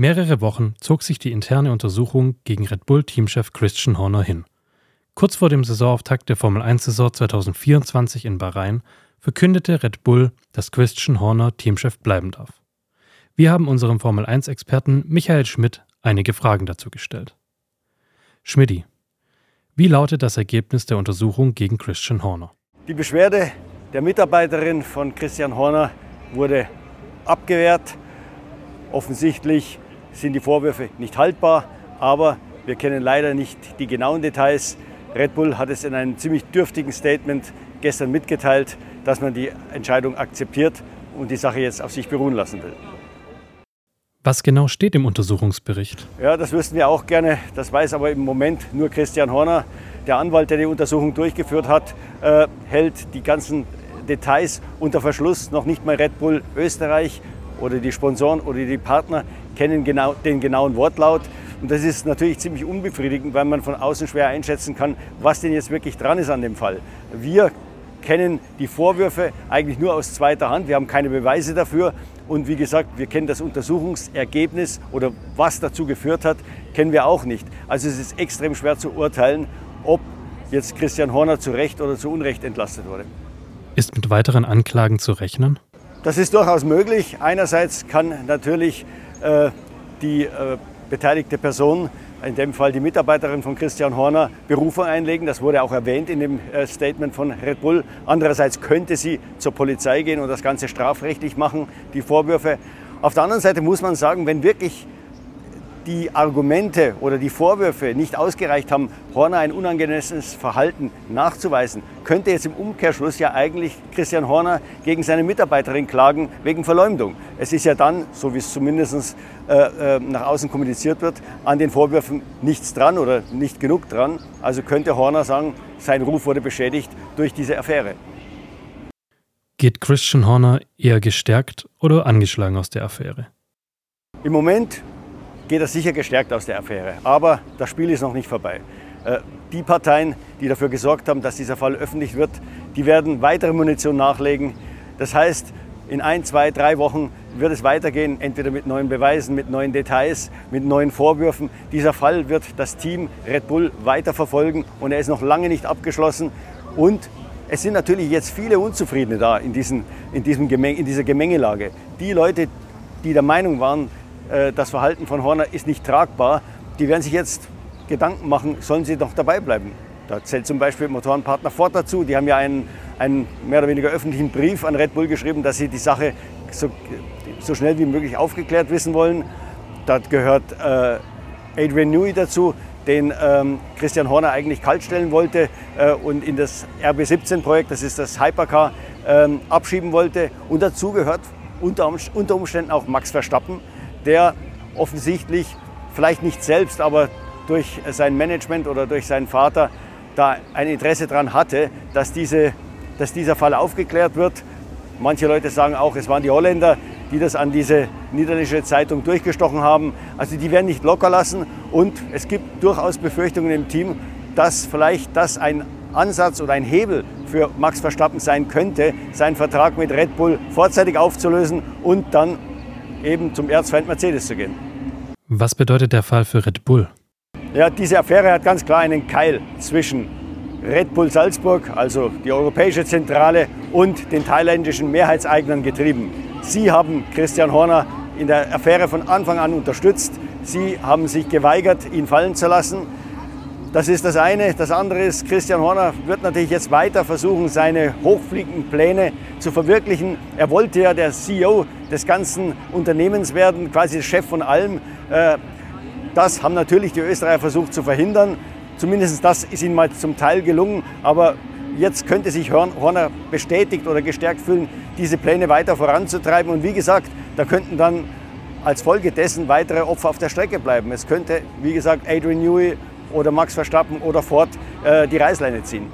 Mehrere Wochen zog sich die interne Untersuchung gegen Red Bull-Teamchef Christian Horner hin. Kurz vor dem Saisonauftakt der Formel 1-Saison 2024 in Bahrain verkündete Red Bull, dass Christian Horner Teamchef bleiben darf. Wir haben unserem Formel 1-Experten Michael Schmidt einige Fragen dazu gestellt. Schmidti, wie lautet das Ergebnis der Untersuchung gegen Christian Horner? Die Beschwerde der Mitarbeiterin von Christian Horner wurde abgewehrt. Offensichtlich sind die Vorwürfe nicht haltbar, aber wir kennen leider nicht die genauen Details. Red Bull hat es in einem ziemlich dürftigen Statement gestern mitgeteilt, dass man die Entscheidung akzeptiert und die Sache jetzt auf sich beruhen lassen will. Was genau steht im Untersuchungsbericht? Ja, das wüssten wir auch gerne. Das weiß aber im Moment nur Christian Horner. Der Anwalt, der die Untersuchung durchgeführt hat, äh, hält die ganzen Details unter Verschluss. Noch nicht mal Red Bull Österreich oder die Sponsoren oder die Partner kennen genau, den genauen Wortlaut. Und das ist natürlich ziemlich unbefriedigend, weil man von außen schwer einschätzen kann, was denn jetzt wirklich dran ist an dem Fall. Wir kennen die Vorwürfe eigentlich nur aus zweiter Hand. Wir haben keine Beweise dafür. Und wie gesagt, wir kennen das Untersuchungsergebnis oder was dazu geführt hat, kennen wir auch nicht. Also es ist extrem schwer zu urteilen, ob jetzt Christian Horner zu Recht oder zu Unrecht entlastet wurde. Ist mit weiteren Anklagen zu rechnen? Das ist durchaus möglich. Einerseits kann natürlich äh, die äh, beteiligte Person, in dem Fall die Mitarbeiterin von Christian Horner, Berufung einlegen. Das wurde auch erwähnt in dem äh, Statement von Red Bull. Andererseits könnte sie zur Polizei gehen und das Ganze strafrechtlich machen, die Vorwürfe. Auf der anderen Seite muss man sagen, wenn wirklich die Argumente oder die Vorwürfe nicht ausgereicht haben, Horner ein unangemessenes Verhalten nachzuweisen, könnte jetzt im Umkehrschluss ja eigentlich Christian Horner gegen seine Mitarbeiterin klagen wegen Verleumdung. Es ist ja dann, so wie es zumindest äh, äh, nach außen kommuniziert wird, an den Vorwürfen nichts dran oder nicht genug dran. Also könnte Horner sagen, sein Ruf wurde beschädigt durch diese Affäre. Geht Christian Horner eher gestärkt oder angeschlagen aus der Affäre? Im Moment geht er sicher gestärkt aus der Affäre. Aber das Spiel ist noch nicht vorbei. Äh, die Parteien, die dafür gesorgt haben, dass dieser Fall öffentlich wird, die werden weitere Munition nachlegen. Das heißt, in ein, zwei, drei Wochen wird es weitergehen, entweder mit neuen Beweisen, mit neuen Details, mit neuen Vorwürfen. Dieser Fall wird das Team Red Bull weiter verfolgen und er ist noch lange nicht abgeschlossen. Und es sind natürlich jetzt viele Unzufriedene da in, diesen, in, diesem Gemeng, in dieser Gemengelage. Die Leute, die der Meinung waren, das Verhalten von Horner ist nicht tragbar. Die werden sich jetzt Gedanken machen, sollen sie doch dabei bleiben. Da zählt zum Beispiel Motorenpartner Ford dazu. Die haben ja einen, einen mehr oder weniger öffentlichen Brief an Red Bull geschrieben, dass sie die Sache so, so schnell wie möglich aufgeklärt wissen wollen. Da gehört äh, Adrian Newey dazu, den ähm, Christian Horner eigentlich kaltstellen wollte äh, und in das RB17-Projekt, das ist das Hypercar, ähm, abschieben wollte. Und dazu gehört unter, unter Umständen auch Max Verstappen, der offensichtlich, vielleicht nicht selbst, aber durch sein Management oder durch seinen Vater da ein Interesse daran hatte, dass, diese, dass dieser Fall aufgeklärt wird. Manche Leute sagen auch, es waren die Holländer, die das an diese niederländische Zeitung durchgestochen haben. Also die werden nicht locker lassen und es gibt durchaus Befürchtungen im Team, dass vielleicht das ein Ansatz oder ein Hebel für Max Verstappen sein könnte, seinen Vertrag mit Red Bull vorzeitig aufzulösen und dann eben zum Erzfeind Mercedes zu gehen. Was bedeutet der Fall für Red Bull? Ja, diese Affäre hat ganz klar einen Keil zwischen Red Bull Salzburg, also die europäische Zentrale, und den thailändischen Mehrheitseignern getrieben. Sie haben Christian Horner in der Affäre von Anfang an unterstützt. Sie haben sich geweigert, ihn fallen zu lassen. Das ist das eine. Das andere ist, Christian Horner wird natürlich jetzt weiter versuchen, seine hochfliegenden Pläne zu verwirklichen. Er wollte ja der CEO des ganzen Unternehmens werden, quasi Chef von allem. Äh, das haben natürlich die Österreicher versucht zu verhindern. Zumindest das ist ihnen mal zum Teil gelungen. Aber jetzt könnte sich Horner bestätigt oder gestärkt fühlen, diese Pläne weiter voranzutreiben. Und wie gesagt, da könnten dann als Folge dessen weitere Opfer auf der Strecke bleiben. Es könnte, wie gesagt, Adrian Newey oder Max Verstappen oder Ford äh, die Reißleine ziehen.